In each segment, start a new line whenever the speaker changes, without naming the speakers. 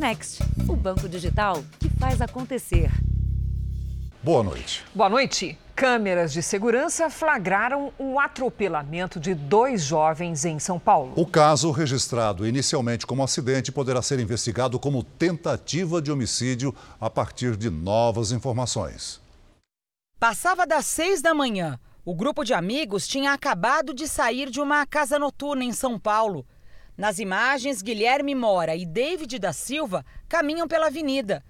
Next, o banco digital que faz acontecer.
Boa noite.
Boa noite. Câmeras de segurança flagraram o atropelamento de dois jovens em São Paulo.
O caso, registrado inicialmente como acidente, poderá ser investigado como tentativa de homicídio a partir de novas informações.
Passava das seis da manhã. O grupo de amigos tinha acabado de sair de uma casa noturna em São Paulo. Nas imagens, Guilherme Mora e David da Silva caminham pela avenida.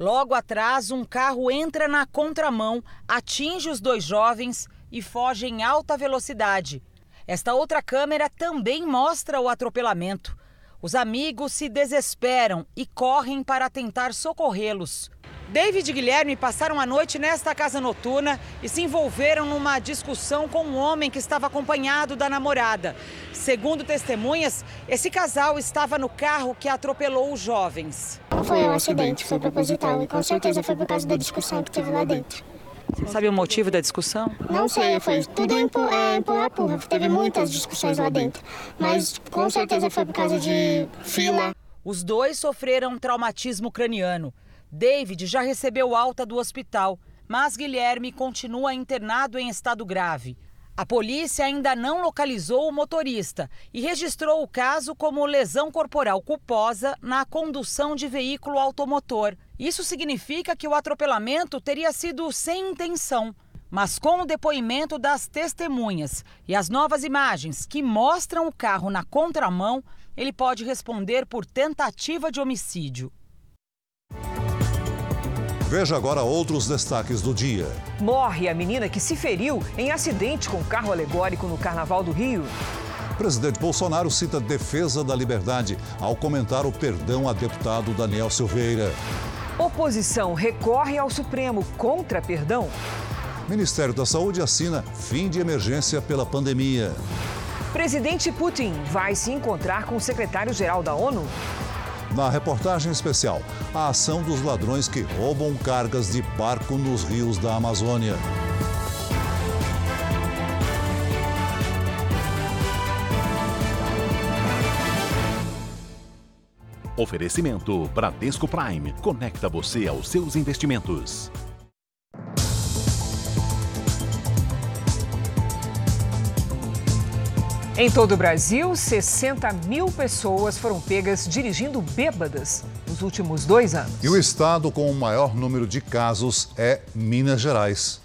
Logo atrás, um carro entra na contramão, atinge os dois jovens e foge em alta velocidade. Esta outra câmera também mostra o atropelamento. Os amigos se desesperam e correm para tentar socorrê-los. David e Guilherme passaram a noite nesta casa noturna e se envolveram numa discussão com um homem que estava acompanhado da namorada. Segundo testemunhas, esse casal estava no carro que atropelou os jovens.
Foi um acidente, foi proposital e com certeza foi por causa da discussão que teve lá dentro.
Você sabe o motivo da discussão?
Não sei, foi tudo empurra-empurra. Teve muitas discussões lá dentro, mas com certeza foi por causa de fila.
Os dois sofreram traumatismo craniano. David já recebeu alta do hospital, mas Guilherme continua internado em estado grave. A polícia ainda não localizou o motorista e registrou o caso como lesão corporal culposa na condução de veículo automotor. Isso significa que o atropelamento teria sido sem intenção. Mas com o depoimento das testemunhas e as novas imagens que mostram o carro na contramão, ele pode responder por tentativa de homicídio.
Veja agora outros destaques do dia.
Morre a menina que se feriu em acidente com carro alegórico no Carnaval do Rio.
Presidente Bolsonaro cita defesa da liberdade ao comentar o perdão a deputado Daniel Silveira.
Oposição recorre ao Supremo contra perdão.
Ministério da Saúde assina fim de emergência pela pandemia.
Presidente Putin vai se encontrar com o secretário-geral da ONU.
Na reportagem especial, a ação dos ladrões que roubam cargas de barco nos rios da Amazônia.
Oferecimento Bradesco Prime. Conecta você aos seus investimentos.
Em todo o Brasil, 60 mil pessoas foram pegas dirigindo bêbadas nos últimos dois anos.
E o estado com o maior número de casos é Minas Gerais.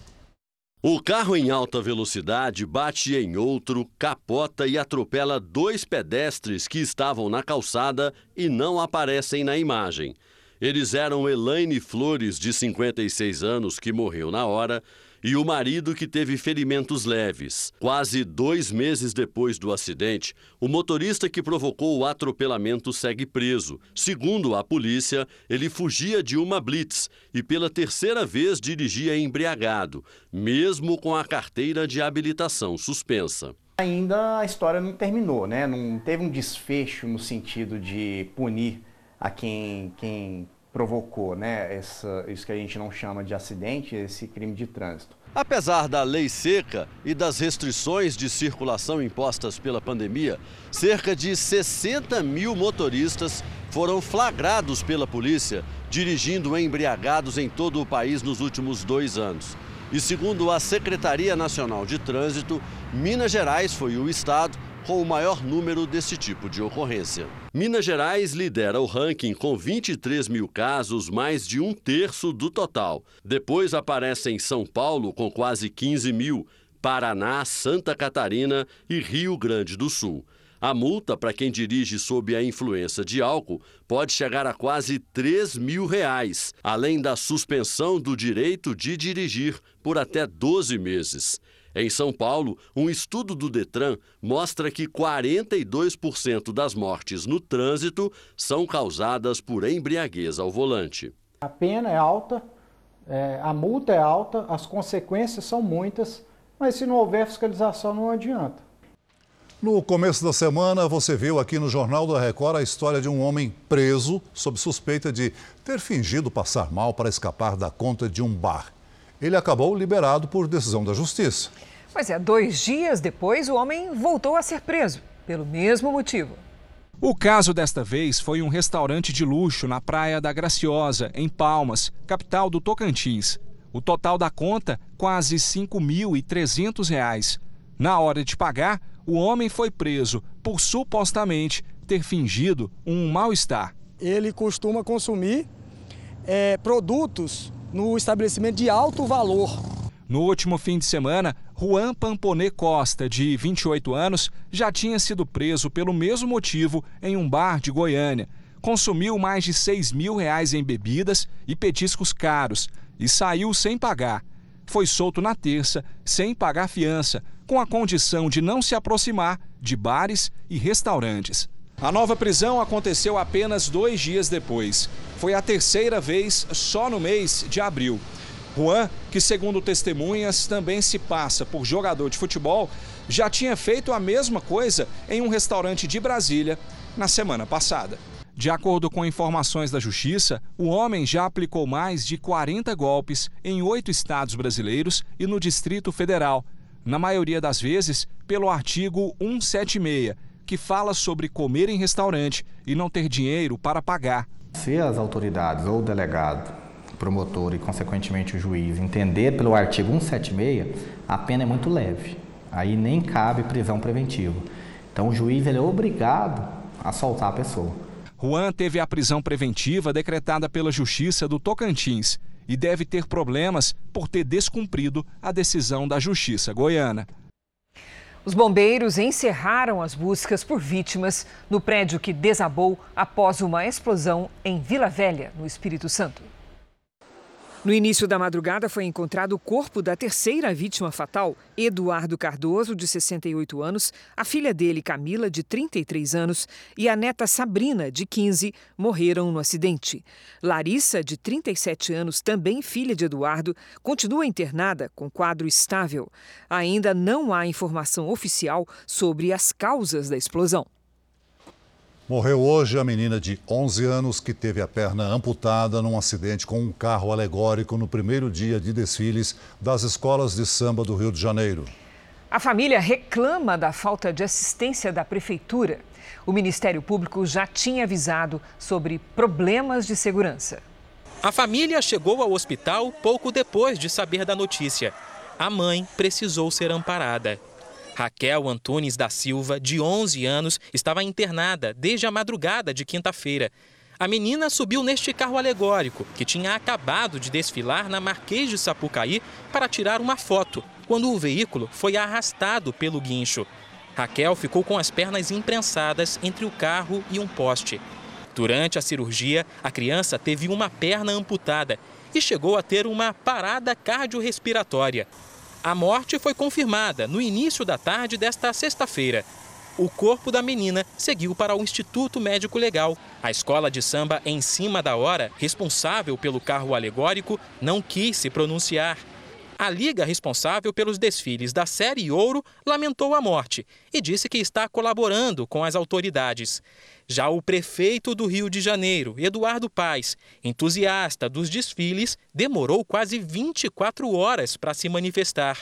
O carro em alta velocidade bate em outro, capota e atropela dois pedestres que estavam na calçada e não aparecem na imagem. Eles eram Elaine Flores, de 56 anos, que morreu na hora, e o marido que teve ferimentos leves. Quase dois meses depois do acidente, o motorista que provocou o atropelamento segue preso. Segundo a polícia, ele fugia de uma blitz e pela terceira vez dirigia embriagado, mesmo com a carteira de habilitação suspensa.
Ainda a história não terminou, né? Não teve um desfecho no sentido de punir a quem, quem provocou né, essa, isso que a gente não chama de acidente, esse crime de trânsito.
Apesar da lei seca e das restrições de circulação impostas pela pandemia, cerca de 60 mil motoristas foram flagrados pela polícia dirigindo embriagados em todo o país nos últimos dois anos. E segundo a Secretaria Nacional de Trânsito, Minas Gerais foi o estado com o maior número desse tipo de ocorrência. Minas Gerais lidera o ranking com 23 mil casos, mais de um terço do total. Depois aparecem São Paulo, com quase 15 mil, Paraná, Santa Catarina e Rio Grande do Sul. A multa para quem dirige sob a influência de álcool pode chegar a quase 3 mil reais, além da suspensão do direito de dirigir por até 12 meses. Em São Paulo, um estudo do Detran mostra que 42% das mortes no trânsito são causadas por embriaguez ao volante.
A pena é alta, é, a multa é alta, as consequências são muitas, mas se não houver fiscalização não adianta.
No começo da semana, você viu aqui no Jornal da Record a história de um homem preso sob suspeita de ter fingido passar mal para escapar da conta de um bar ele acabou liberado por decisão da justiça.
Mas é, dois dias depois, o homem voltou a ser preso, pelo mesmo motivo.
O caso desta vez foi um restaurante de luxo na Praia da Graciosa, em Palmas, capital do Tocantins. O total da conta, quase R$ 5.300. Na hora de pagar, o homem foi preso por supostamente ter fingido um mal-estar.
Ele costuma consumir é, produtos no estabelecimento de alto valor.
No último fim de semana, Juan Pamponê Costa, de 28 anos, já tinha sido preso pelo mesmo motivo em um bar de Goiânia. Consumiu mais de 6 mil reais em bebidas e petiscos caros e saiu sem pagar. Foi solto na terça, sem pagar fiança, com a condição de não se aproximar de bares e restaurantes. A nova prisão aconteceu apenas dois dias depois. Foi a terceira vez só no mês de abril. Juan, que segundo testemunhas também se passa por jogador de futebol, já tinha feito a mesma coisa em um restaurante de Brasília na semana passada. De acordo com informações da Justiça, o homem já aplicou mais de 40 golpes em oito estados brasileiros e no Distrito Federal, na maioria das vezes pelo artigo 176, que fala sobre comer em restaurante e não ter dinheiro para pagar.
Se as autoridades ou o delegado promotor e, consequentemente, o juiz entender pelo artigo 176, a pena é muito leve. Aí nem cabe prisão preventiva. Então, o juiz ele é obrigado a soltar a pessoa.
Juan teve a prisão preventiva decretada pela Justiça do Tocantins e deve ter problemas por ter descumprido a decisão da Justiça goiana.
Os bombeiros encerraram as buscas por vítimas no prédio que desabou após uma explosão em Vila Velha, no Espírito Santo. No início da madrugada foi encontrado o corpo da terceira vítima fatal, Eduardo Cardoso, de 68 anos, a filha dele, Camila, de 33 anos, e a neta Sabrina, de 15, morreram no acidente. Larissa, de 37 anos, também filha de Eduardo, continua internada com quadro estável. Ainda não há informação oficial sobre as causas da explosão.
Morreu hoje a menina de 11 anos que teve a perna amputada num acidente com um carro alegórico no primeiro dia de desfiles das escolas de samba do Rio de Janeiro.
A família reclama da falta de assistência da prefeitura. O Ministério Público já tinha avisado sobre problemas de segurança.
A família chegou ao hospital pouco depois de saber da notícia. A mãe precisou ser amparada. Raquel Antunes da Silva, de 11 anos, estava internada desde a madrugada de quinta-feira. A menina subiu neste carro alegórico, que tinha acabado de desfilar na Marquês de Sapucaí para tirar uma foto, quando o veículo foi arrastado pelo guincho. Raquel ficou com as pernas imprensadas entre o carro e um poste. Durante a cirurgia, a criança teve uma perna amputada e chegou a ter uma parada cardiorrespiratória. A morte foi confirmada no início da tarde desta sexta-feira. O corpo da menina seguiu para o Instituto Médico Legal. A escola de samba, em cima da hora, responsável pelo carro alegórico, não quis se pronunciar. A liga responsável pelos desfiles da série Ouro lamentou a morte e disse que está colaborando com as autoridades. Já o prefeito do Rio de Janeiro, Eduardo Paes, entusiasta dos desfiles, demorou quase 24 horas para se manifestar.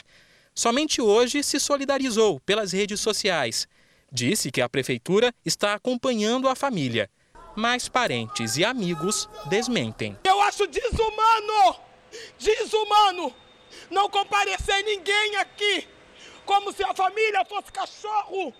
Somente hoje se solidarizou pelas redes sociais. Disse que a prefeitura está acompanhando a família, mas parentes e amigos desmentem.
Eu acho desumano! Desumano! Não comparecer ninguém aqui, como se a família fosse cachorro.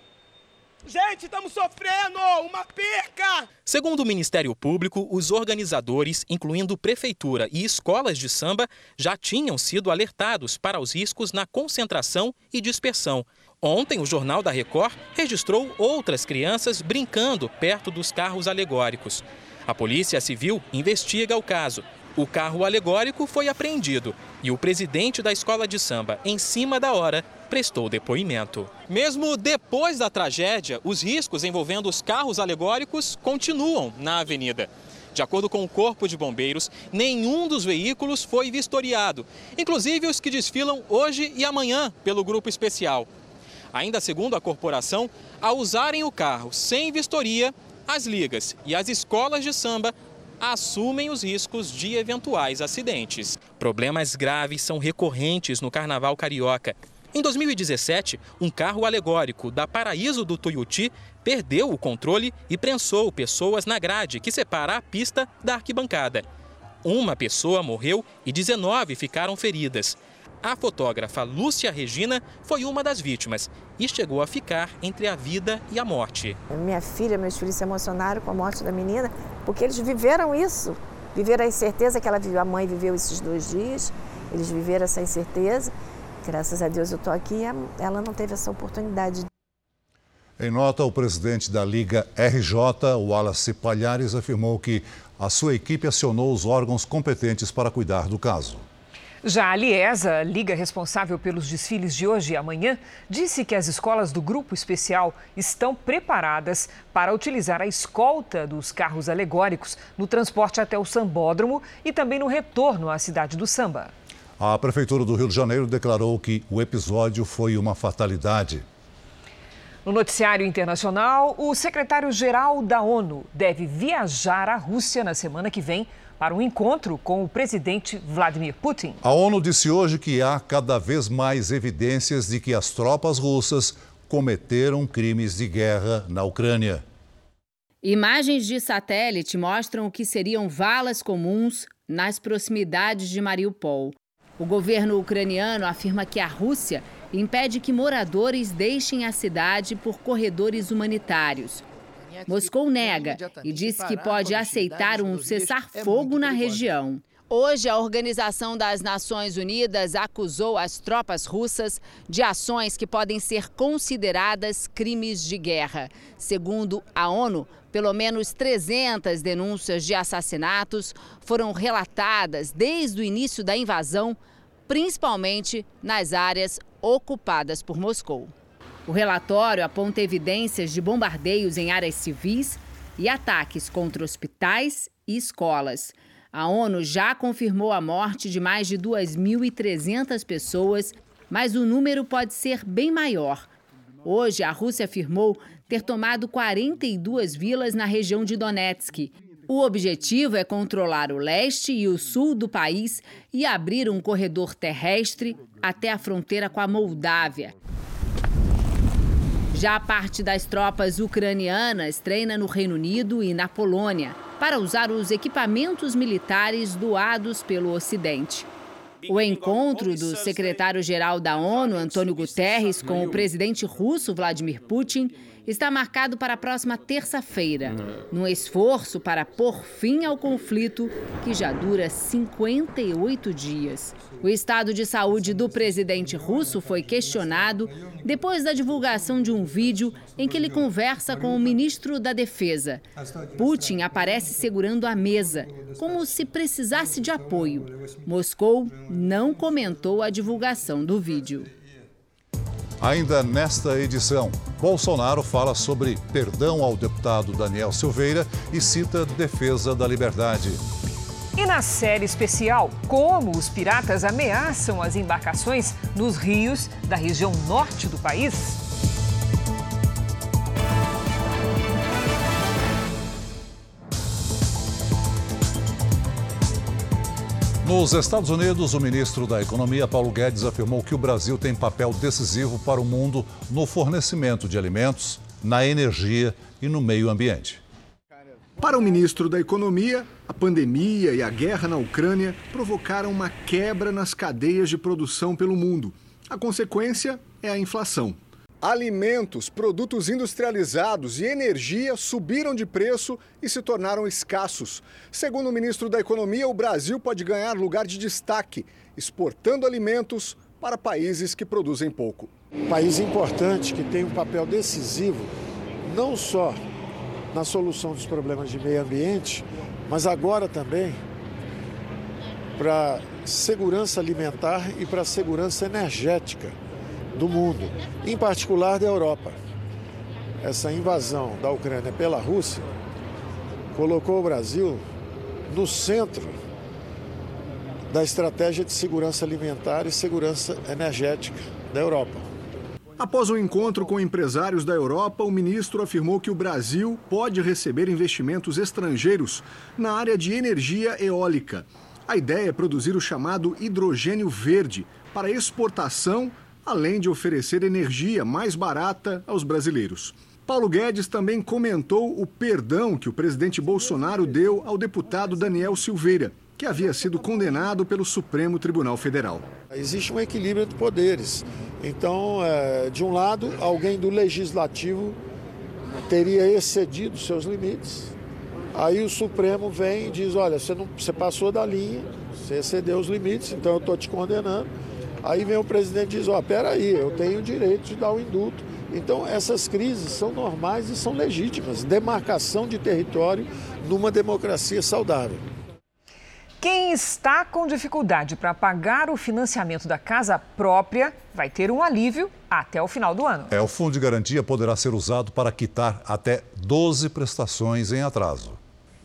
Gente, estamos sofrendo uma perca!
Segundo o Ministério Público, os organizadores, incluindo prefeitura e escolas de samba, já tinham sido alertados para os riscos na concentração e dispersão. Ontem, o Jornal da Record registrou outras crianças brincando perto dos carros alegóricos. A Polícia Civil investiga o caso o carro alegórico foi apreendido e o presidente da escola de samba, em cima da hora, prestou depoimento. Mesmo depois da tragédia, os riscos envolvendo os carros alegóricos continuam na avenida. De acordo com o Corpo de Bombeiros, nenhum dos veículos foi vistoriado, inclusive os que desfilam hoje e amanhã pelo grupo especial. Ainda segundo a corporação, ao usarem o carro sem vistoria, as ligas e as escolas de samba assumem os riscos de eventuais acidentes. Problemas graves são recorrentes no carnaval carioca. Em 2017, um carro alegórico da Paraíso do Tuiuti perdeu o controle e prensou pessoas na grade que separa a pista da arquibancada. Uma pessoa morreu e 19 ficaram feridas. A fotógrafa Lúcia Regina foi uma das vítimas e chegou a ficar entre a vida e a morte.
Minha filha, meus filhos se emocionaram com a morte da menina porque eles viveram isso. Viveram a incerteza que ela viveu, a mãe viveu esses dois dias, eles viveram essa incerteza Graças a Deus eu estou aqui e ela não teve essa oportunidade.
Em nota, o presidente da Liga RJ, Wallace Palhares, afirmou que a sua equipe acionou os órgãos competentes para cuidar do caso.
Já a Liesa, liga responsável pelos desfiles de hoje e amanhã, disse que as escolas do Grupo Especial estão preparadas para utilizar a escolta dos carros alegóricos no transporte até o sambódromo e também no retorno à cidade do samba.
A Prefeitura do Rio de Janeiro declarou que o episódio foi uma fatalidade.
No noticiário internacional, o secretário-geral da ONU deve viajar à Rússia na semana que vem para um encontro com o presidente Vladimir Putin.
A ONU disse hoje que há cada vez mais evidências de que as tropas russas cometeram crimes de guerra na Ucrânia.
Imagens de satélite mostram o que seriam valas comuns nas proximidades de Mariupol. O governo ucraniano afirma que a Rússia impede que moradores deixem a cidade por corredores humanitários. Moscou nega e diz que pode aceitar um cessar-fogo na região. Hoje, a Organização das Nações Unidas acusou as tropas russas de ações que podem ser consideradas crimes de guerra. Segundo a ONU, pelo menos 300 denúncias de assassinatos foram relatadas desde o início da invasão principalmente nas áreas ocupadas por Moscou. O relatório aponta evidências de bombardeios em áreas civis e ataques contra hospitais e escolas. A ONU já confirmou a morte de mais de 2.300 pessoas, mas o número pode ser bem maior. Hoje, a Rússia afirmou ter tomado 42 vilas na região de Donetsk o objetivo é controlar o leste e o sul do país e abrir um corredor terrestre até a fronteira com a Moldávia. Já parte das tropas ucranianas treina no Reino Unido e na Polônia para usar os equipamentos militares doados pelo Ocidente. O encontro do secretário-geral da ONU, Antônio Guterres, com o presidente russo Vladimir Putin está marcado para a próxima terça-feira, num esforço para pôr fim ao conflito que já dura 58 dias. O estado de saúde do presidente russo foi questionado depois da divulgação de um vídeo em que ele conversa com o ministro da Defesa. Putin aparece segurando a mesa, como se precisasse de apoio. Moscou não comentou a divulgação do vídeo.
Ainda nesta edição, Bolsonaro fala sobre perdão ao deputado Daniel Silveira e cita defesa da liberdade.
E na série especial, como os piratas ameaçam as embarcações nos rios da região norte do país?
Nos Estados Unidos, o ministro da Economia, Paulo Guedes, afirmou que o Brasil tem papel decisivo para o mundo no fornecimento de alimentos, na energia e no meio ambiente.
Para o ministro da Economia, a pandemia e a guerra na Ucrânia provocaram uma quebra nas cadeias de produção pelo mundo. A consequência é a inflação. Alimentos, produtos industrializados e energia subiram de preço e se tornaram escassos. Segundo o ministro da Economia, o Brasil pode ganhar lugar de destaque, exportando alimentos para países que produzem pouco.
País importante que tem um papel decisivo, não só na solução dos problemas de meio ambiente, mas agora também para segurança alimentar e para segurança energética do mundo, em particular da Europa. Essa invasão da Ucrânia pela Rússia colocou o Brasil no centro da estratégia de segurança alimentar e segurança energética da Europa.
Após o um encontro com empresários da Europa, o ministro afirmou que o Brasil pode receber investimentos estrangeiros na área de energia eólica. A ideia é produzir o chamado hidrogênio verde para exportação além de oferecer energia mais barata aos brasileiros. Paulo Guedes também comentou o perdão que o presidente Bolsonaro deu ao deputado Daniel Silveira, que havia sido condenado pelo Supremo Tribunal Federal.
Existe um equilíbrio de poderes. Então, é, de um lado, alguém do legislativo teria excedido seus limites. Aí o Supremo vem e diz: olha, você, não, você passou da linha, você excedeu os limites, então eu estou te condenando. Aí vem o presidente e diz: ó, oh, peraí, eu tenho o direito de dar o indulto. Então, essas crises são normais e são legítimas. Demarcação de território numa democracia saudável.
Quem está com dificuldade para pagar o financiamento da casa própria vai ter um alívio até o final do ano.
É, o fundo de garantia poderá ser usado para quitar até 12 prestações em atraso.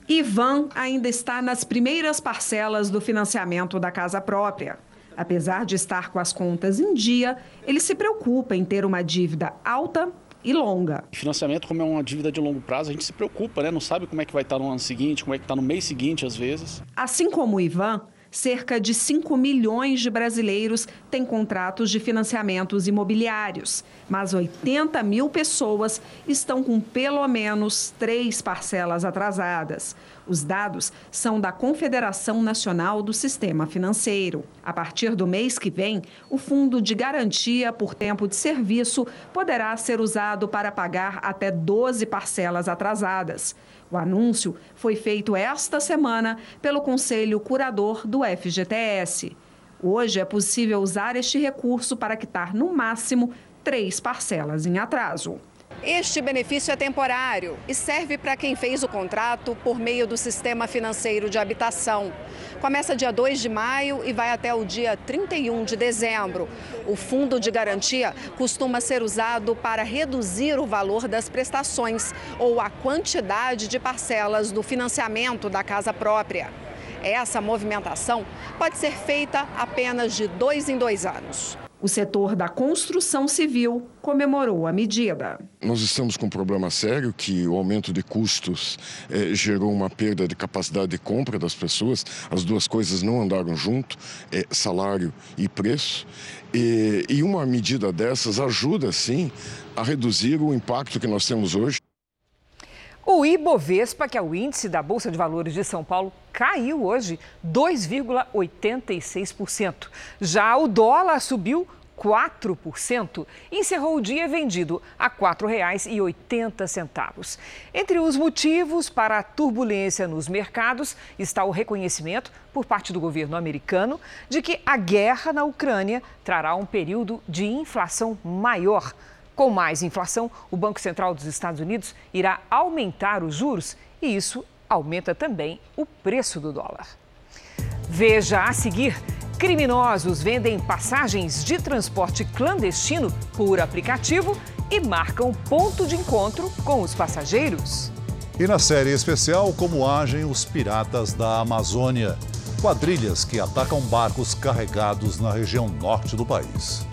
Ivan ainda está nas primeiras parcelas do financiamento da casa própria. Apesar de estar com as contas em dia, ele se preocupa em ter uma dívida alta e longa.
Financiamento, como é uma dívida de longo prazo, a gente se preocupa, né? Não sabe como é que vai estar no ano seguinte, como é que está no mês seguinte, às vezes.
Assim como o Ivan, cerca de 5 milhões de brasileiros têm contratos de financiamentos imobiliários, mas 80 mil pessoas estão com pelo menos três parcelas atrasadas. Os dados são da Confederação Nacional do Sistema Financeiro. A partir do mês que vem, o Fundo de Garantia por Tempo de Serviço poderá ser usado para pagar até 12 parcelas atrasadas. O anúncio foi feito esta semana pelo Conselho Curador do FGTS. Hoje é possível usar este recurso para quitar, no máximo, três parcelas em atraso.
Este benefício é temporário e serve para quem fez o contrato por meio do Sistema Financeiro de Habitação. Começa dia 2 de maio e vai até o dia 31 de dezembro. O fundo de garantia costuma ser usado para reduzir o valor das prestações ou a quantidade de parcelas do financiamento da casa própria. Essa movimentação pode ser feita apenas de dois em dois anos.
O setor da construção civil comemorou a medida.
Nós estamos com um problema sério que o aumento de custos eh, gerou uma perda de capacidade de compra das pessoas. As duas coisas não andaram junto, eh, salário e preço. E, e uma medida dessas ajuda, sim, a reduzir o impacto que nós temos hoje.
O Ibovespa, que é o índice da Bolsa de Valores de São Paulo, caiu hoje 2,86%. Já o dólar subiu 4% e encerrou o dia vendido a R$ 4,80. Entre os motivos para a turbulência nos mercados está o reconhecimento por parte do governo americano de que a guerra na Ucrânia trará um período de inflação maior com mais inflação, o Banco Central dos Estados Unidos irá aumentar os juros e isso aumenta também o preço do dólar. Veja a seguir: criminosos vendem passagens de transporte clandestino por aplicativo e marcam ponto de encontro com os passageiros.
E na série especial, como agem os piratas da Amazônia. Quadrilhas que atacam barcos carregados na região norte do país.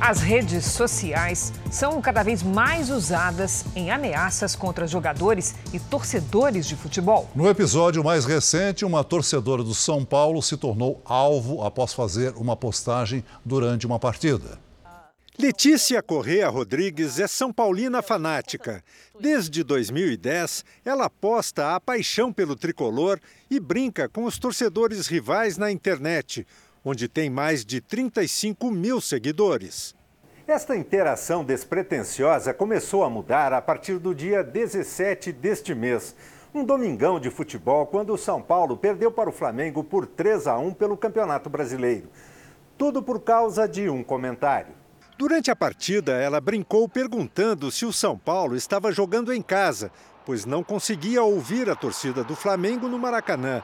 As redes sociais são cada vez mais usadas em ameaças contra jogadores e torcedores de futebol.
No episódio mais recente, uma torcedora do São Paulo se tornou alvo após fazer uma postagem durante uma partida.
Letícia Correa Rodrigues é São Paulina fanática. Desde 2010, ela posta a paixão pelo tricolor e brinca com os torcedores rivais na internet, onde tem mais de 35 mil seguidores. Esta interação despretensiosa começou a mudar a partir do dia 17 deste mês. Um domingão de futebol, quando o São Paulo perdeu para o Flamengo por 3 a 1 pelo Campeonato Brasileiro. Tudo por causa de um comentário. Durante a partida, ela brincou perguntando se o São Paulo estava jogando em casa, pois não conseguia ouvir a torcida do Flamengo no Maracanã.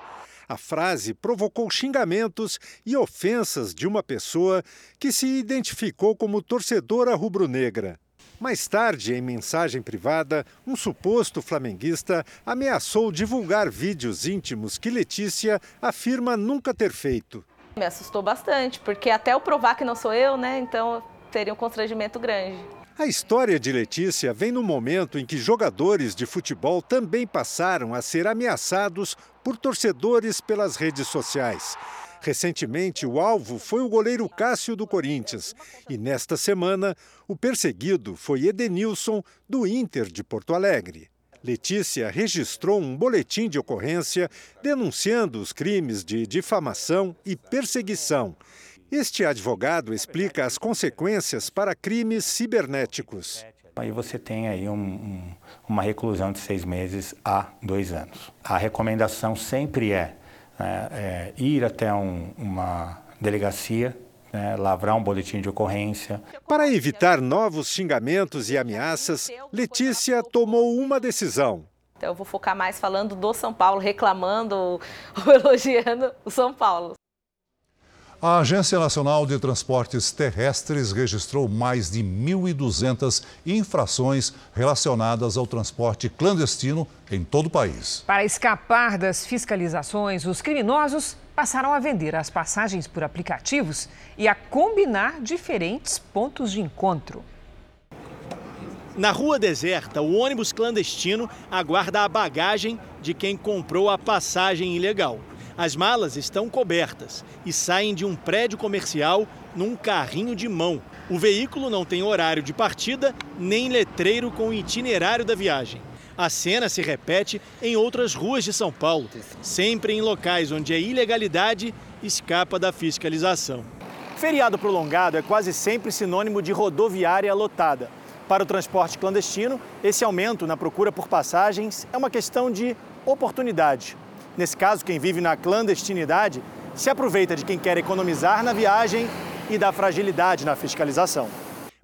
A frase provocou xingamentos e ofensas de uma pessoa que se identificou como torcedora rubro-negra. Mais tarde, em mensagem privada, um suposto flamenguista ameaçou divulgar vídeos íntimos que Letícia afirma nunca ter feito.
Me assustou bastante, porque até eu provar que não sou eu, né? Então teria um constrangimento grande.
A história de Letícia vem no momento em que jogadores de futebol também passaram a ser ameaçados por torcedores pelas redes sociais. Recentemente, o alvo foi o goleiro Cássio do Corinthians. E nesta semana, o perseguido foi Edenilson, do Inter de Porto Alegre. Letícia registrou um boletim de ocorrência denunciando os crimes de difamação e perseguição este advogado explica as consequências para crimes cibernéticos.
Aí você tem aí um, um, uma reclusão de seis meses a dois anos. A recomendação sempre é, é, é ir até um, uma delegacia, né, lavrar um boletim de ocorrência.
Para evitar novos xingamentos e ameaças, Letícia tomou uma decisão.
Então eu vou focar mais falando do São Paulo, reclamando ou elogiando o São Paulo.
A Agência Nacional de Transportes Terrestres registrou mais de 1.200 infrações relacionadas ao transporte clandestino em todo o país.
Para escapar das fiscalizações, os criminosos passaram a vender as passagens por aplicativos e a combinar diferentes pontos de encontro.
Na rua deserta, o ônibus clandestino aguarda a bagagem de quem comprou a passagem ilegal. As malas estão cobertas e saem de um prédio comercial num carrinho de mão. O veículo não tem horário de partida nem letreiro com o itinerário da viagem. A cena se repete em outras ruas de São Paulo, sempre em locais onde a ilegalidade escapa da fiscalização. Feriado prolongado é quase sempre sinônimo de rodoviária lotada. Para o transporte clandestino, esse aumento na procura por passagens é uma questão de oportunidade. Nesse caso, quem vive na clandestinidade se aproveita de quem quer economizar na viagem e da fragilidade na fiscalização.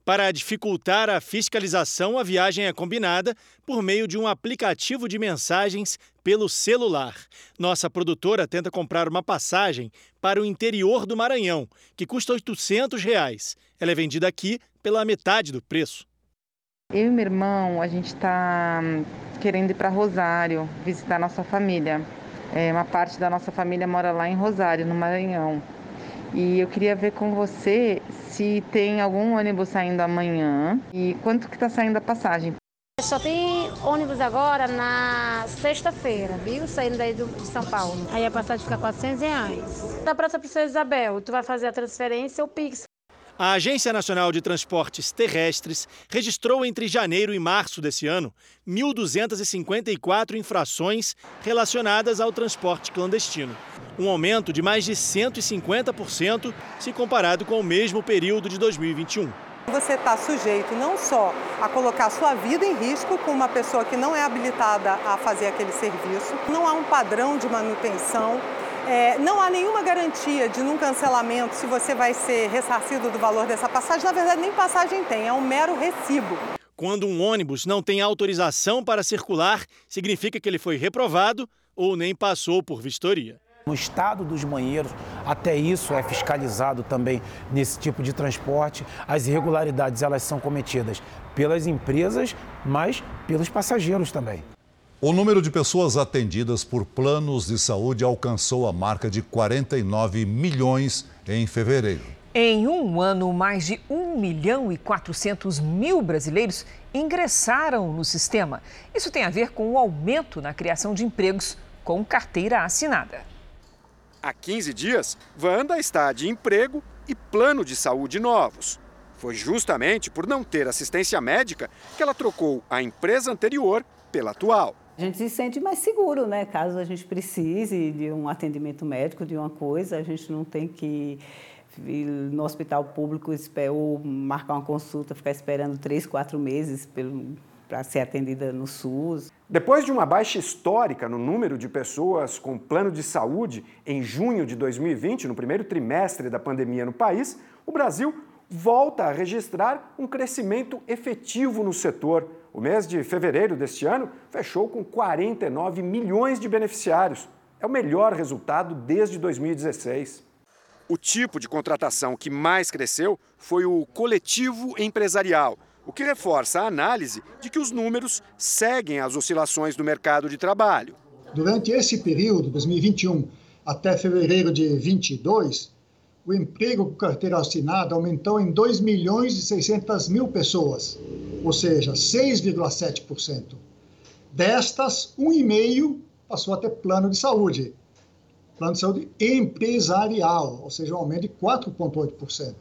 Para dificultar a fiscalização, a viagem é combinada por meio de um aplicativo de mensagens pelo celular. Nossa produtora tenta comprar uma passagem para o interior do Maranhão, que custa 800 reais. Ela é vendida aqui pela metade do preço.
Eu e meu irmão, a gente está querendo ir para Rosário, visitar nossa família. É, uma parte da nossa família mora lá em Rosário, no Maranhão. E eu queria ver com você se tem algum ônibus saindo amanhã e quanto que está saindo a passagem.
Só tem ônibus agora na sexta-feira, viu? Saindo daí do, de São Paulo. Aí a passagem fica 400 reais. Da Praça Princesa Isabel, tu vai fazer a transferência ou Pix.
A Agência Nacional de Transportes Terrestres registrou entre janeiro e março desse ano 1.254 infrações relacionadas ao transporte clandestino, um aumento de mais de 150% se comparado com o mesmo período de 2021.
Você está sujeito não só a colocar sua vida em risco com uma pessoa que não é habilitada a fazer aquele serviço, não há um padrão de manutenção, é, não há nenhuma garantia de num cancelamento se você vai ser ressarcido do valor dessa passagem. Na verdade, nem passagem tem, é um mero recibo.
Quando um ônibus não tem autorização para circular, significa que ele foi reprovado ou nem passou por vistoria.
No estado dos banheiros, até isso é fiscalizado também nesse tipo de transporte. As irregularidades elas são cometidas pelas empresas, mas pelos passageiros também.
O número de pessoas atendidas por planos de saúde alcançou a marca de 49 milhões em fevereiro.
Em um ano, mais de 1 milhão e 400 mil brasileiros ingressaram no sistema. Isso tem a ver com o aumento na criação de empregos com carteira assinada.
Há 15 dias, Wanda está de emprego e plano de saúde novos. Foi justamente por não ter assistência médica que ela trocou a empresa anterior pela atual.
A gente se sente mais seguro, né? Caso a gente precise de um atendimento médico, de uma coisa, a gente não tem que ir no hospital público ou marcar uma consulta, ficar esperando três, quatro meses para ser atendida no SUS.
Depois de uma baixa histórica no número de pessoas com plano de saúde em junho de 2020, no primeiro trimestre da pandemia no país, o Brasil volta a registrar um crescimento efetivo no setor. O mês de fevereiro deste ano fechou com 49 milhões de beneficiários. É o melhor resultado desde 2016. O tipo de contratação que mais cresceu foi o coletivo empresarial, o que reforça a análise de que os números seguem as oscilações do mercado de trabalho.
Durante esse período, 2021 até fevereiro de 22,
o emprego com carteira assinada aumentou em 2 milhões e 600 mil pessoas, ou seja, 6,7%. Destas, 1,5% passou a ter plano de saúde. Plano de saúde empresarial, ou seja, um aumento de 4,8%.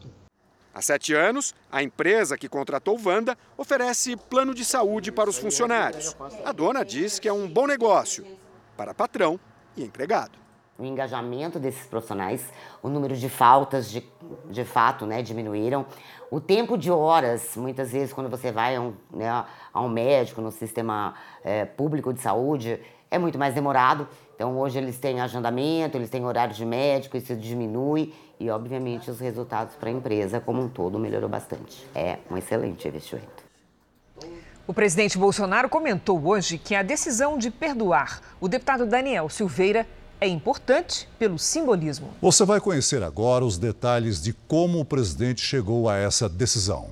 Há sete anos, a empresa que contratou Wanda oferece plano de saúde para os funcionários. A dona diz que é um bom negócio para patrão e empregado.
O engajamento desses profissionais, o número de faltas de, de fato né, diminuíram. O tempo de horas, muitas vezes, quando você vai a um, né, a um médico no sistema é, público de saúde, é muito mais demorado. Então, hoje eles têm agendamento, eles têm horário de médico, isso diminui e, obviamente, os resultados para a empresa como um todo melhorou bastante. É um excelente investimento.
O presidente Bolsonaro comentou hoje que a decisão de perdoar o deputado Daniel Silveira é importante pelo simbolismo.
Você vai conhecer agora os detalhes de como o presidente chegou a essa decisão.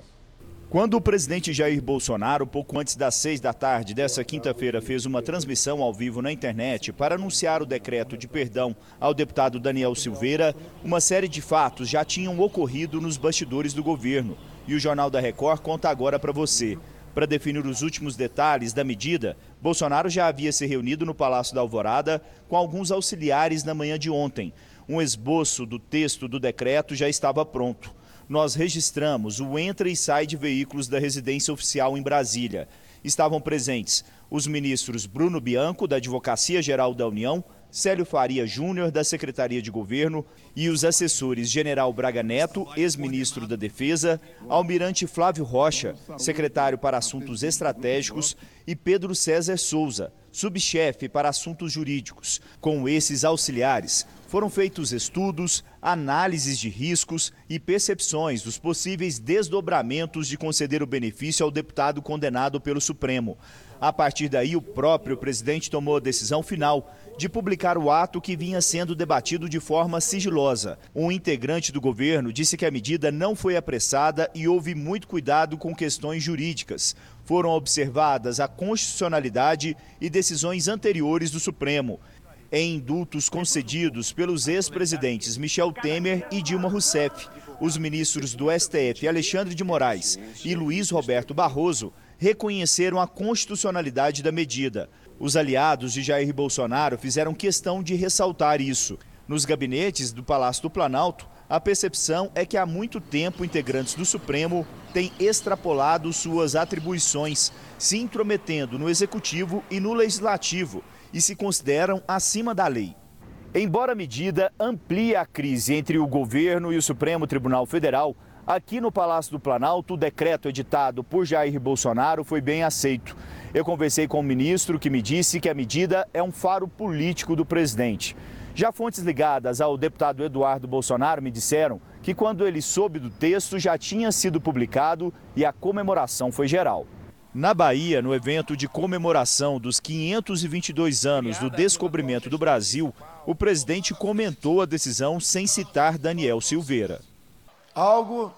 Quando o presidente Jair Bolsonaro, pouco antes das seis da tarde dessa quinta-feira, fez uma transmissão ao vivo na internet para anunciar o decreto de perdão ao deputado Daniel Silveira, uma série de fatos já tinham ocorrido nos bastidores do governo. E o Jornal da Record conta agora para você. Para definir os últimos detalhes da medida, Bolsonaro já havia se reunido no Palácio da Alvorada com alguns auxiliares na manhã de ontem. Um esboço do texto do decreto já estava pronto nós registramos o entra e sai de veículos da residência oficial em Brasília. Estavam presentes os ministros Bruno Bianco, da Advocacia Geral da União, Célio Faria Júnior, da Secretaria de Governo, e os assessores General Braga Neto, ex-ministro da Defesa, Almirante Flávio Rocha, secretário para Assuntos Estratégicos, e Pedro César Souza, subchefe para Assuntos Jurídicos. Com esses auxiliares, foram feitos estudos, análises de riscos e percepções dos possíveis desdobramentos de conceder o benefício ao deputado condenado pelo Supremo. A partir daí, o próprio presidente tomou a decisão final de publicar o ato que vinha sendo debatido de forma sigilosa. Um integrante do governo disse que a medida não foi apressada e houve muito cuidado com questões jurídicas. Foram observadas a constitucionalidade e decisões anteriores do Supremo em indultos concedidos pelos ex-presidentes Michel Temer e Dilma Rousseff. Os ministros do STF Alexandre de Moraes e Luiz Roberto Barroso reconheceram a constitucionalidade da medida. Os aliados de Jair Bolsonaro fizeram questão de ressaltar isso. Nos gabinetes do Palácio do Planalto, a percepção é que há muito tempo integrantes do Supremo têm extrapolado suas atribuições, se intrometendo no executivo e no legislativo e se consideram acima da lei. Embora a medida amplie a crise entre o governo e o Supremo Tribunal Federal, aqui no Palácio do Planalto, o decreto editado por Jair Bolsonaro foi bem aceito. Eu conversei com o ministro que me disse que a medida é um faro político do presidente. Já fontes ligadas ao deputado Eduardo Bolsonaro me disseram que quando ele soube do texto já tinha sido publicado e a comemoração foi geral. Na Bahia, no evento de comemoração dos 522 anos do descobrimento do Brasil, o presidente comentou a decisão sem citar Daniel Silveira.
Algo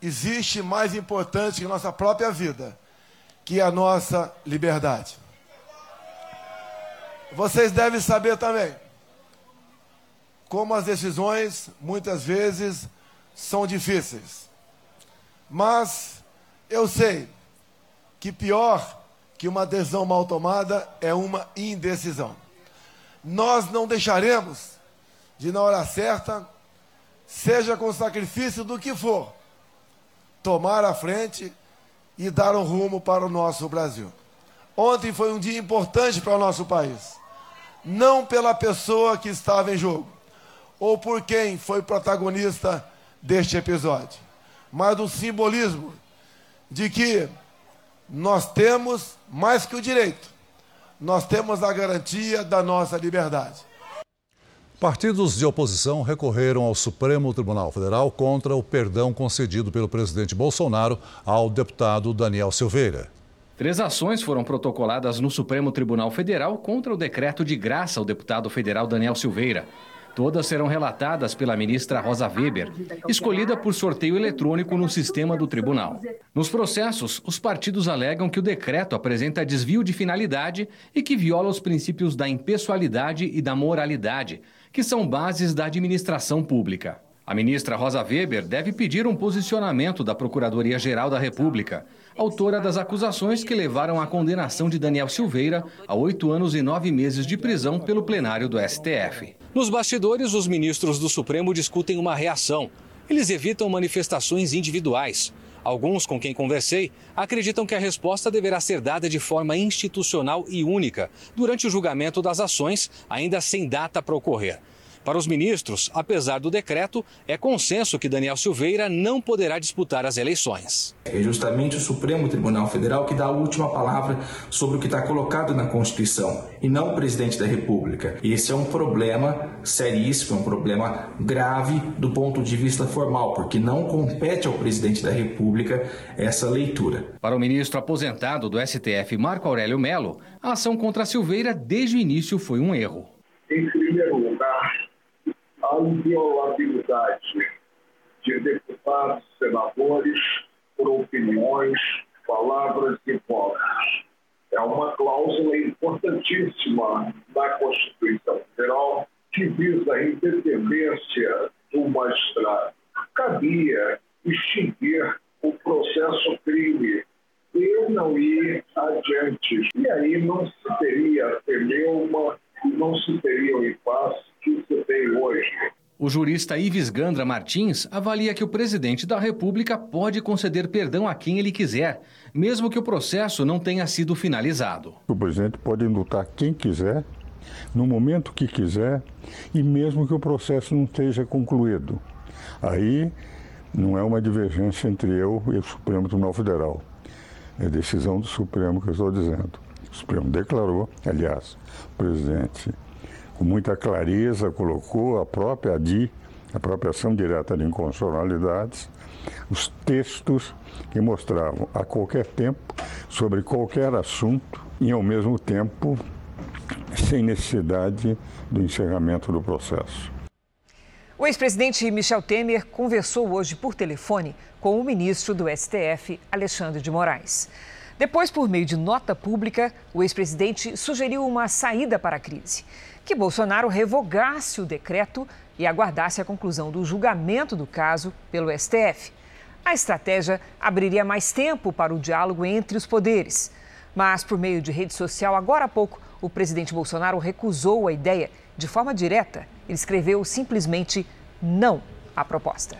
existe mais importante que nossa própria vida, que é a nossa liberdade. Vocês devem saber também como as decisões muitas vezes são difíceis. Mas eu sei que pior que uma adesão mal tomada é uma indecisão. Nós não deixaremos de, na hora certa, seja com sacrifício do que for, tomar a frente e dar um rumo para o nosso Brasil. Ontem foi um dia importante para o nosso país. Não pela pessoa que estava em jogo, ou por quem foi protagonista deste episódio, mas do simbolismo de que nós temos mais que o direito, nós temos a garantia da nossa liberdade.
Partidos de oposição recorreram ao Supremo Tribunal Federal contra o perdão concedido pelo presidente Bolsonaro ao deputado Daniel Silveira.
Três ações foram protocoladas no Supremo Tribunal Federal contra o decreto de graça ao deputado federal Daniel Silveira. Todas serão relatadas pela ministra Rosa Weber, escolhida por sorteio eletrônico no sistema do tribunal. Nos processos, os partidos alegam que o decreto apresenta desvio de finalidade e que viola os princípios da impessoalidade e da moralidade, que são bases da administração pública. A ministra Rosa Weber deve pedir um posicionamento da Procuradoria-Geral da República, autora das acusações que levaram à condenação de Daniel Silveira a oito anos e nove meses de prisão pelo plenário do STF. Nos bastidores, os ministros do Supremo discutem uma reação. Eles evitam manifestações individuais. Alguns com quem conversei acreditam que a resposta deverá ser dada de forma institucional e única, durante o julgamento das ações, ainda sem data para ocorrer. Para os ministros, apesar do decreto, é consenso que Daniel Silveira não poderá disputar as eleições.
É justamente o Supremo Tribunal Federal que dá a última palavra sobre o que está colocado na Constituição e não o presidente da República. Esse é um problema seríssimo, é um problema grave do ponto de vista formal, porque não compete ao presidente da República essa leitura.
Para o ministro aposentado do STF, Marco Aurélio Melo, a ação contra Silveira desde o início foi um erro.
Em primeiro lugar, a inviolabilidade de deputados senadores por opiniões, palavras e votos. É uma cláusula importantíssima da Constituição Federal que visa a independência do magistrado. Cabia extinguir o processo crime e não ir adiante. E aí não se teria teleuma, não se teria o impasse que se tem hoje.
O jurista Ives Gandra Martins avalia que o presidente da República pode conceder perdão a quem ele quiser, mesmo que o processo não tenha sido finalizado.
O presidente pode indultar quem quiser, no momento que quiser, e mesmo que o processo não esteja concluído. Aí não é uma divergência entre eu e o Supremo Tribunal Federal. É decisão do Supremo que eu estou dizendo. O Supremo declarou, aliás, o presidente com muita clareza colocou a própria ADI, a própria ação direta de inconstitucionalidades, os textos que mostravam a qualquer tempo, sobre qualquer assunto, e ao mesmo tempo sem necessidade do encerramento do processo.
O ex-presidente Michel Temer conversou hoje por telefone com o ministro do STF, Alexandre de Moraes. Depois, por meio de nota pública, o ex-presidente sugeriu uma saída para a crise que Bolsonaro revogasse o decreto e aguardasse a conclusão do julgamento do caso pelo STF. A estratégia abriria mais tempo para o diálogo entre os poderes. Mas, por meio de rede social, agora há pouco, o presidente Bolsonaro recusou a ideia de forma direta. Ele escreveu simplesmente não à proposta.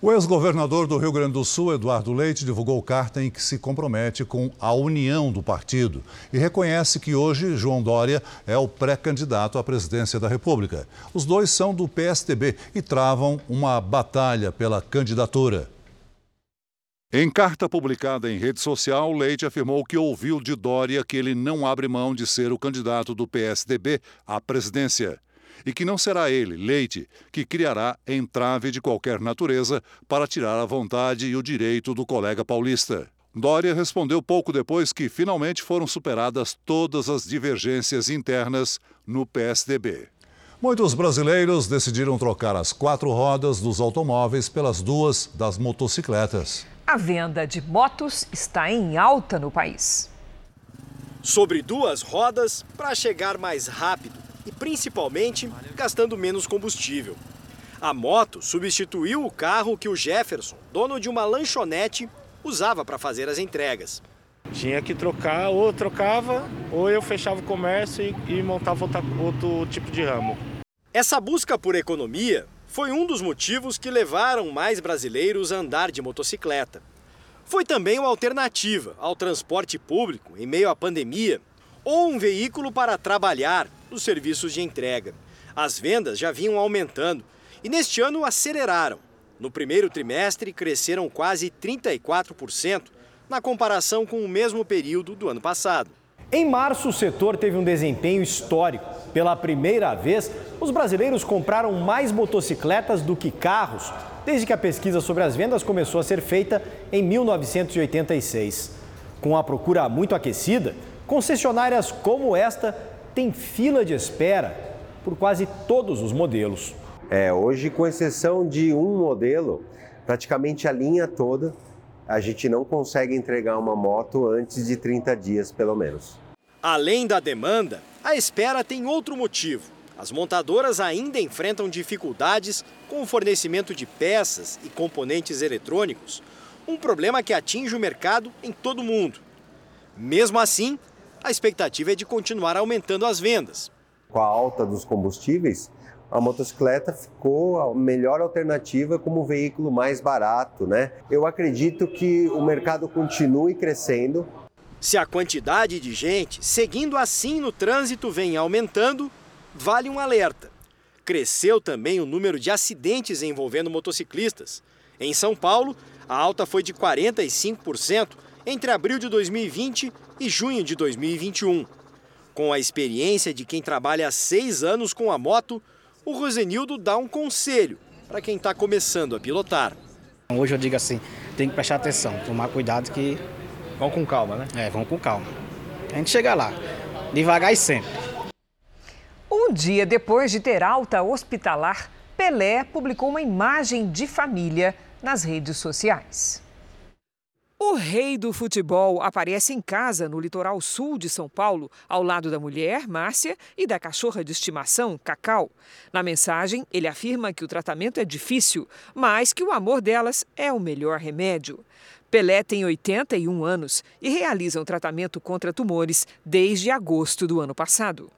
O ex-governador do Rio Grande do Sul, Eduardo Leite, divulgou carta em que se compromete com a união do partido e reconhece que hoje João Dória é o pré-candidato à presidência da República. Os dois são do PSDB e travam uma batalha pela candidatura. Em carta publicada em rede social, Leite afirmou que ouviu de Dória que ele não abre mão de ser o candidato do PSDB à presidência e que não será ele, Leite, que criará entrave de qualquer natureza para tirar a vontade e o direito do colega paulista. Dória respondeu pouco depois que finalmente foram superadas todas as divergências internas no PSDB. Muitos brasileiros decidiram trocar as quatro rodas dos automóveis pelas duas das motocicletas.
A venda de motos está em alta no país.
Sobre duas rodas para chegar mais rápido e principalmente gastando menos combustível. A moto substituiu o carro que o Jefferson, dono de uma lanchonete, usava para fazer as entregas.
Tinha que trocar, ou trocava, ou eu fechava o comércio e, e montava outra, outro tipo de ramo.
Essa busca por economia foi um dos motivos que levaram mais brasileiros a andar de motocicleta. Foi também uma alternativa ao transporte público em meio à pandemia ou um veículo para trabalhar nos serviços de entrega. As vendas já vinham aumentando e neste ano aceleraram. No primeiro trimestre, cresceram quase 34% na comparação com o mesmo período do ano passado.
Em março, o setor teve um desempenho histórico. Pela primeira vez, os brasileiros compraram mais motocicletas do que carros, desde que a pesquisa sobre as vendas começou a ser feita em 1986. Com a procura muito aquecida, concessionárias como esta tem fila de espera por quase todos os modelos.
É, hoje, com exceção de um modelo, praticamente a linha toda, a gente não consegue entregar uma moto antes de 30 dias, pelo menos.
Além da demanda, a espera tem outro motivo: As montadoras ainda enfrentam dificuldades com o fornecimento de peças e componentes eletrônicos, um problema que atinge o mercado em todo o mundo. Mesmo assim, a expectativa é de continuar aumentando as vendas.
Com a alta dos combustíveis, a motocicleta ficou a melhor alternativa como veículo mais barato, né? Eu acredito que o mercado continue crescendo.
Se a quantidade de gente seguindo assim no trânsito vem aumentando, vale um alerta. Cresceu também o número de acidentes envolvendo motociclistas. Em São Paulo, a alta foi de 45% entre abril de 2020 e junho de 2021. Com a experiência de quem trabalha há seis anos com a moto, o Rosenildo dá um conselho para quem está começando a pilotar.
Hoje eu digo assim, tem que prestar atenção, tomar cuidado que...
Vão com calma, né?
É, vão com calma. A gente chega lá, devagar e sempre.
Um dia depois de ter alta hospitalar, Pelé publicou uma imagem de família nas redes sociais. O rei do futebol aparece em casa no litoral sul de São Paulo, ao lado da mulher, Márcia, e da cachorra de estimação, Cacau. Na mensagem, ele afirma que o tratamento é difícil, mas que o amor delas é o melhor remédio. Pelé tem 81 anos e realiza um tratamento contra tumores desde agosto do ano passado.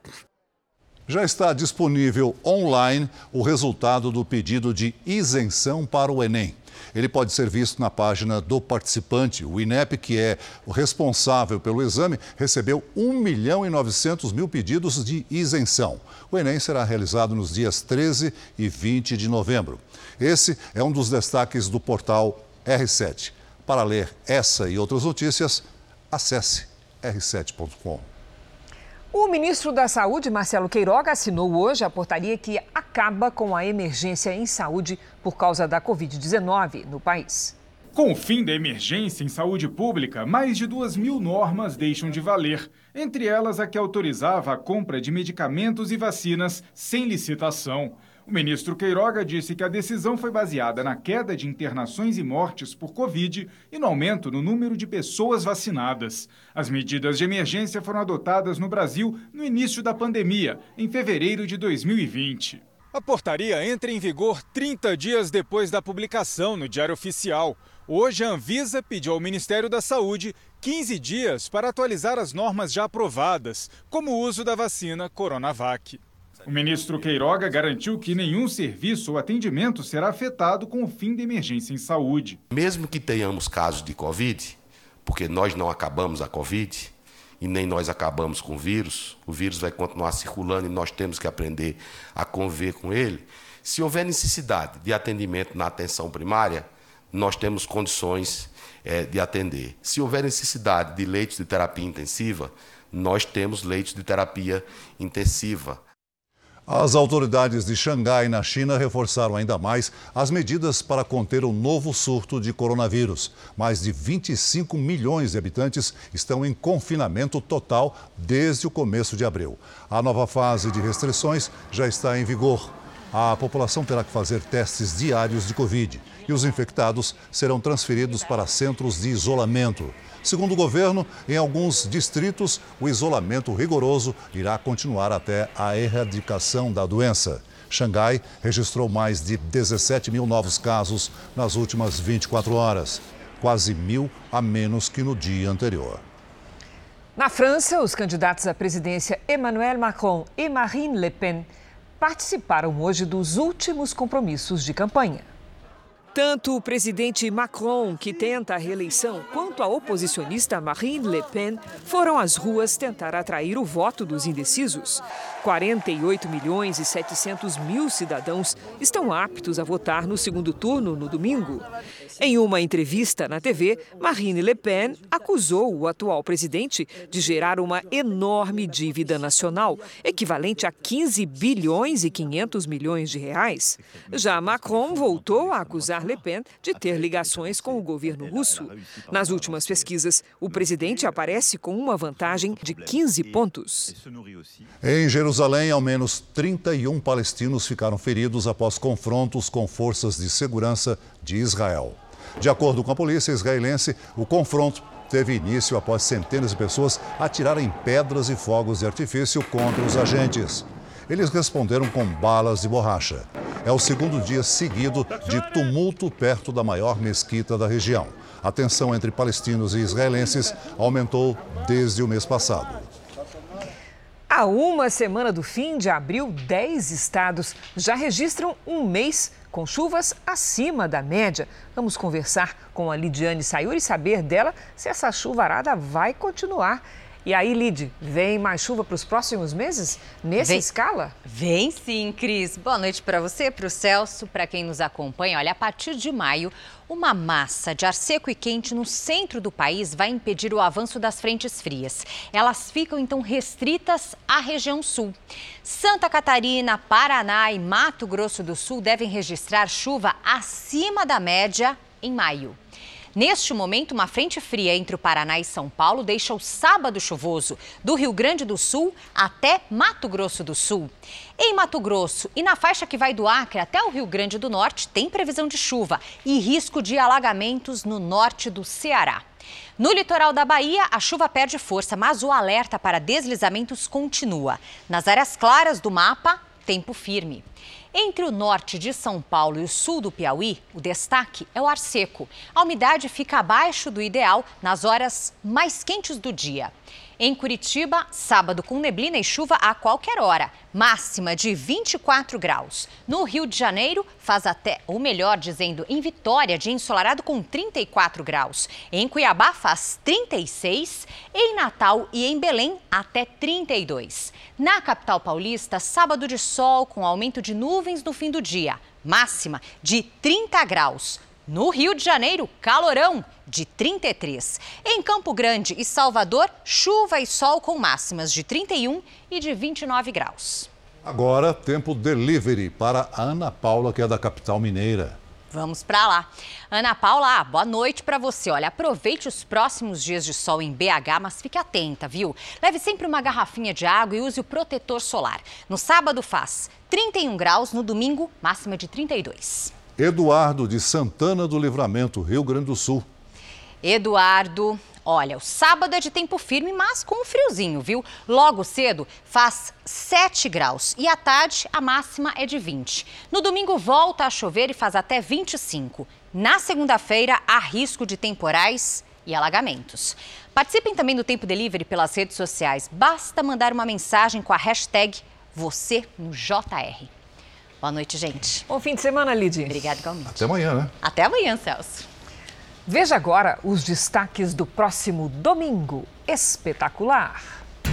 Já está disponível online o resultado do pedido de isenção para o Enem. Ele pode ser visto na página do participante. O INEP, que é o responsável pelo exame, recebeu 1 milhão e 900 mil pedidos de isenção. O Enem será realizado nos dias 13 e 20 de novembro. Esse é um dos destaques do portal R7. Para ler essa e outras notícias, acesse r7.com.
O ministro da Saúde, Marcelo Queiroga, assinou hoje a portaria que acaba com a emergência em saúde por causa da Covid-19 no país.
Com o fim da emergência em saúde pública, mais de duas mil normas deixam de valer, entre elas a que autorizava a compra de medicamentos e vacinas sem licitação. O ministro Queiroga disse que a decisão foi baseada na queda de internações e mortes por Covid e no aumento no número de pessoas vacinadas. As medidas de emergência foram adotadas no Brasil no início da pandemia, em fevereiro de 2020.
A portaria entra em vigor 30 dias depois da publicação no Diário Oficial. Hoje, a Anvisa pediu ao Ministério da Saúde 15 dias para atualizar as normas já aprovadas, como o uso da vacina Coronavac.
O ministro Queiroga garantiu que nenhum serviço ou atendimento será afetado com o fim da emergência em saúde.
Mesmo que tenhamos casos de Covid, porque nós não acabamos a Covid e nem nós acabamos com o vírus, o vírus vai continuar circulando e nós temos que aprender a conviver com ele. Se houver necessidade de atendimento na atenção primária, nós temos condições é, de atender. Se houver necessidade de leitos de terapia intensiva, nós temos leitos de terapia intensiva.
As autoridades de Xangai, na China, reforçaram ainda mais as medidas para conter o novo surto de coronavírus. Mais de 25 milhões de habitantes estão em confinamento total desde o começo de abril. A nova fase de restrições já está em vigor. A população terá que fazer testes diários de Covid e os infectados serão transferidos para centros de isolamento. Segundo o governo, em alguns distritos, o isolamento rigoroso irá continuar até a erradicação da doença. Xangai registrou mais de 17 mil novos casos nas últimas 24 horas, quase mil a menos que no dia anterior.
Na França, os candidatos à presidência Emmanuel Macron e Marine Le Pen participaram hoje dos últimos compromissos de campanha. Tanto o presidente Macron, que tenta a reeleição, quanto a oposicionista Marine Le Pen foram às ruas tentar atrair o voto dos indecisos. 48 milhões e 700 mil cidadãos estão aptos a votar no segundo turno no domingo. Em uma entrevista na TV, Marine Le Pen acusou o atual presidente de gerar uma enorme dívida nacional, equivalente a 15 bilhões e 500 milhões de reais. Já Macron voltou a acusar Le Pen de ter ligações com o governo russo. Nas últimas pesquisas, o presidente aparece com uma vantagem de 15 pontos.
Em Jerusalém, ao menos 31 palestinos ficaram feridos após confrontos com forças de segurança de Israel. De acordo com a polícia israelense, o confronto teve início após centenas de pessoas atirarem pedras e fogos de artifício contra os agentes. Eles responderam com balas de borracha. É o segundo dia seguido de tumulto perto da maior mesquita da região. A tensão entre palestinos e israelenses aumentou desde o mês passado.
Há uma semana do fim de abril, 10 estados já registram um mês com chuvas acima da média. Vamos conversar com a Lidiane Sayuri e saber dela se essa chuvarada vai continuar. E aí, Lid, vem mais chuva para os próximos meses? Nessa
Vem.
escala?
Vem sim, Cris. Boa noite para você, para o Celso, para quem nos acompanha. Olha, a partir de maio, uma massa de ar seco e quente no centro do país vai impedir o avanço das frentes frias. Elas ficam então restritas à região sul. Santa Catarina, Paraná e Mato Grosso do Sul devem registrar chuva acima da média em maio. Neste momento, uma frente fria entre o Paraná e São Paulo deixa o sábado chuvoso, do Rio Grande do Sul até Mato Grosso do Sul. Em Mato Grosso e na faixa que vai do Acre até o Rio Grande do Norte, tem previsão de chuva e risco de alagamentos no norte do Ceará. No litoral da Bahia, a chuva perde força, mas o alerta para deslizamentos continua. Nas áreas claras do mapa, tempo firme. Entre o norte de São Paulo e o sul do Piauí, o destaque é o ar seco. A umidade fica abaixo do ideal nas horas mais quentes do dia. Em Curitiba, sábado com neblina e chuva a qualquer hora, máxima de 24 graus. No Rio de Janeiro, faz até, ou melhor dizendo, em Vitória, de ensolarado com 34 graus. Em Cuiabá, faz 36. Em Natal e em Belém, até 32. Na capital paulista, sábado de sol com aumento de nuvens no fim do dia, máxima de 30 graus. No Rio de Janeiro, calorão de 33. Em Campo Grande e Salvador, chuva e sol com máximas de 31 e de 29 graus.
Agora, tempo delivery para a Ana Paula, que é da capital mineira.
Vamos para lá. Ana Paula, boa noite para você. Olha, aproveite os próximos dias de sol em BH, mas fique atenta, viu? Leve sempre uma garrafinha de água e use o protetor solar. No sábado faz 31 graus, no domingo, máxima de 32.
Eduardo de Santana do Livramento, Rio Grande do Sul.
Eduardo, olha, o sábado é de tempo firme, mas com um friozinho, viu? Logo cedo faz 7 graus e à tarde a máxima é de 20. No domingo volta a chover e faz até 25. Na segunda-feira há risco de temporais e alagamentos. Participem também do Tempo Delivery pelas redes sociais. Basta mandar uma mensagem com a hashtag você no JR. Boa noite, gente.
Bom fim de semana, Lidy.
Obrigada, igualmente.
Até amanhã, né?
Até amanhã, Celso.
Veja agora os destaques do próximo domingo espetacular.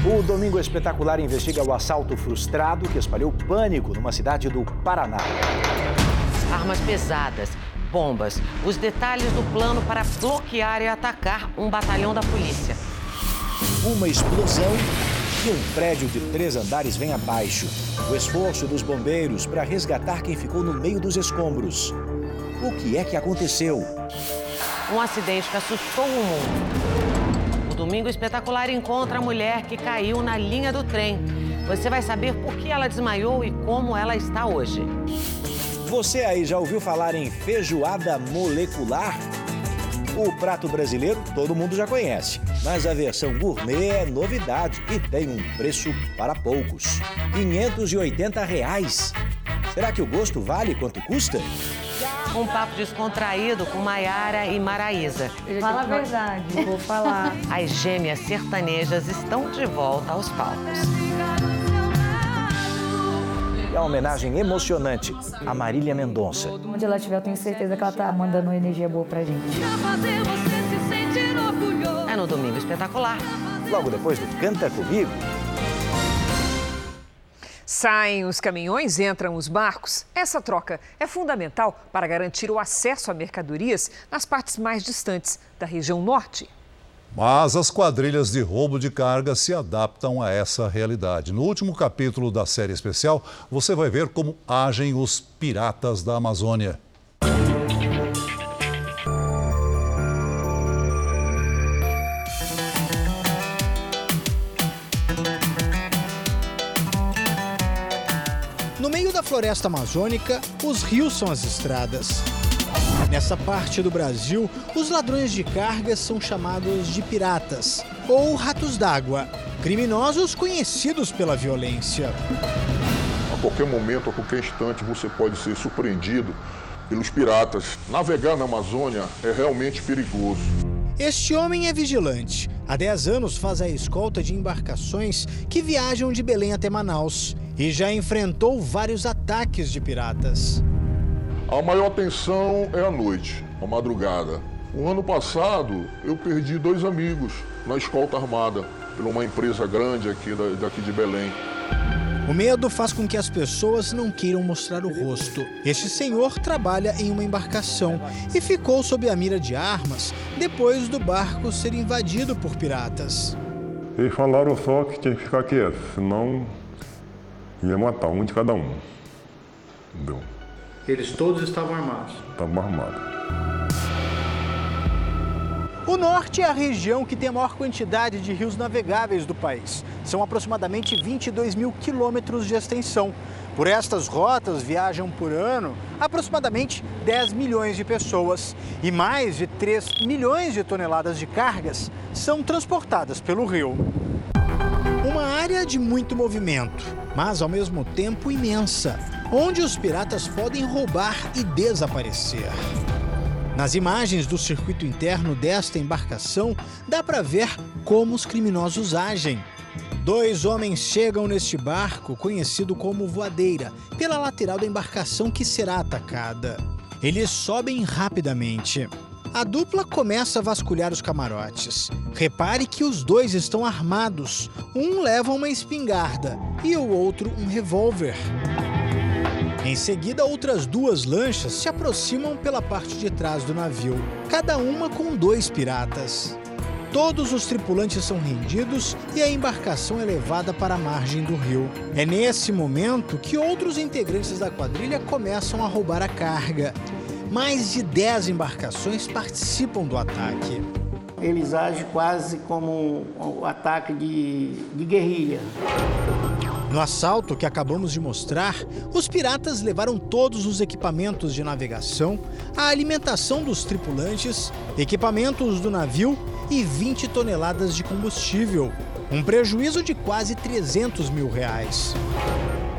O Domingo Espetacular investiga o assalto frustrado que espalhou pânico numa cidade do Paraná.
Armas pesadas, bombas, os detalhes do plano para bloquear e atacar um batalhão da polícia.
Uma explosão e um prédio de três andares vem abaixo. O esforço dos bombeiros para resgatar quem ficou no meio dos escombros. O que é que aconteceu?
Um acidente que assustou o mundo. O Domingo Espetacular encontra a mulher que caiu na linha do trem. Você vai saber por que ela desmaiou e como ela está hoje.
Você aí já ouviu falar em feijoada molecular? O prato brasileiro todo mundo já conhece, mas a versão gourmet é novidade e tem um preço para poucos. 580 reais. Será que o gosto vale quanto custa?
Um papo descontraído com Maiara e Maraísa.
Fala a verdade, vou falar.
As gêmeas sertanejas estão de volta aos palcos.
E a homenagem emocionante a Marília Mendonça.
Onde ela estiver, eu tenho certeza que ela tá mandando uma energia boa pra gente.
É no Domingo Espetacular.
Logo depois do Canta Comigo.
Saem os caminhões, entram os barcos. Essa troca é fundamental para garantir o acesso a mercadorias nas partes mais distantes da região norte.
Mas as quadrilhas de roubo de carga se adaptam a essa realidade. No último capítulo da série especial, você vai ver como agem os piratas da Amazônia.
No meio da floresta amazônica, os rios são as estradas. Nessa parte do Brasil, os ladrões de cargas são chamados de piratas ou ratos d'água, criminosos conhecidos pela violência.
qualquer momento, a qualquer instante, você pode ser surpreendido pelos piratas. Navegar na Amazônia é realmente perigoso.
Este homem é vigilante. Há 10 anos faz a escolta de embarcações que viajam de Belém até Manaus e já enfrentou vários ataques de piratas.
A maior tensão é a noite, a madrugada. O ano passado eu perdi dois amigos na escolta armada por uma empresa grande aqui daqui de Belém.
O medo faz com que as pessoas não queiram mostrar o rosto. Este senhor trabalha em uma embarcação e ficou sob a mira de armas depois do barco ser invadido por piratas.
Eles falaram só que tinha que ficar quieto, senão ia matar um de cada um. Entendeu?
Eles todos estavam armados?
Estavam armados.
O norte é a região que tem a maior quantidade de rios navegáveis do país. São aproximadamente 22 mil quilômetros de extensão. Por estas rotas viajam por ano aproximadamente 10 milhões de pessoas e mais de 3 milhões de toneladas de cargas são transportadas pelo rio. Uma área de muito movimento, mas ao mesmo tempo imensa, onde os piratas podem roubar e desaparecer. Nas imagens do circuito interno desta embarcação, dá para ver como os criminosos agem. Dois homens chegam neste barco, conhecido como voadeira, pela lateral da embarcação que será atacada. Eles sobem rapidamente. A dupla começa a vasculhar os camarotes. Repare que os dois estão armados. Um leva uma espingarda e o outro um revólver. Em seguida, outras duas lanchas se aproximam pela parte de trás do navio, cada uma com dois piratas. Todos os tripulantes são rendidos e a embarcação é levada para a margem do rio. É nesse momento que outros integrantes da quadrilha começam a roubar a carga. Mais de 10 embarcações participam do ataque.
Eles agem quase como um ataque de, de guerrilha.
No assalto que acabamos de mostrar, os piratas levaram todos os equipamentos de navegação, a alimentação dos tripulantes, equipamentos do navio e 20 toneladas de combustível. Um prejuízo de quase 300 mil reais.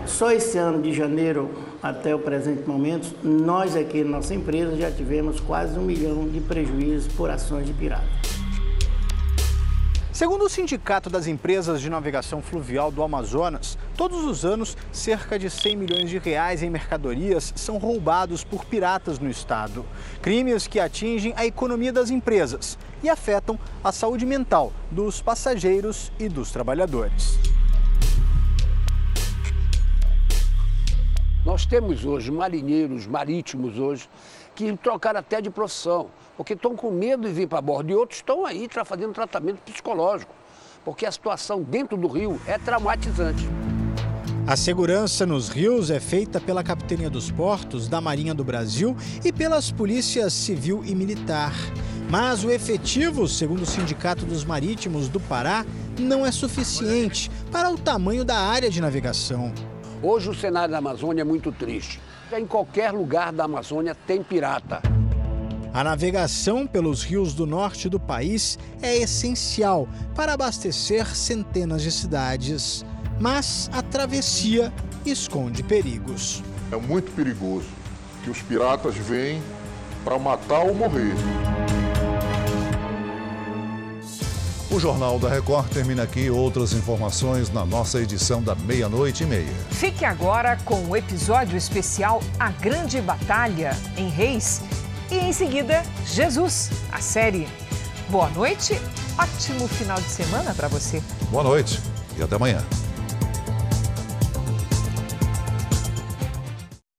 Só esse ano de janeiro até o presente momento, nós aqui na nossa empresa já tivemos quase um milhão de prejuízos por ações de piratas.
Segundo o Sindicato das Empresas de Navegação Fluvial do Amazonas, todos os anos, cerca de 100 milhões de reais em mercadorias são roubados por piratas no estado. Crimes que atingem a economia das empresas e afetam a saúde mental dos passageiros e dos trabalhadores.
Nós temos hoje marinheiros marítimos hoje que trocaram até de profissão, porque estão com medo de vir para bordo. E outros estão aí fazendo tratamento psicológico, porque a situação dentro do rio é traumatizante.
A segurança nos rios é feita pela Capitania dos Portos, da Marinha do Brasil e pelas polícias civil e militar. Mas o efetivo, segundo o Sindicato dos Marítimos do Pará, não é suficiente para o tamanho da área de navegação.
Hoje o cenário da Amazônia é muito triste. Em qualquer lugar da Amazônia tem pirata.
A navegação pelos rios do norte do país é essencial para abastecer centenas de cidades. Mas a travessia esconde perigos.
É muito perigoso que os piratas vêm para matar ou morrer.
O Jornal da Record termina aqui. Outras informações na nossa edição da meia-noite e meia.
Fique agora com o episódio especial A Grande Batalha em Reis e em seguida Jesus, a série. Boa noite, ótimo final de semana para você.
Boa noite e até amanhã.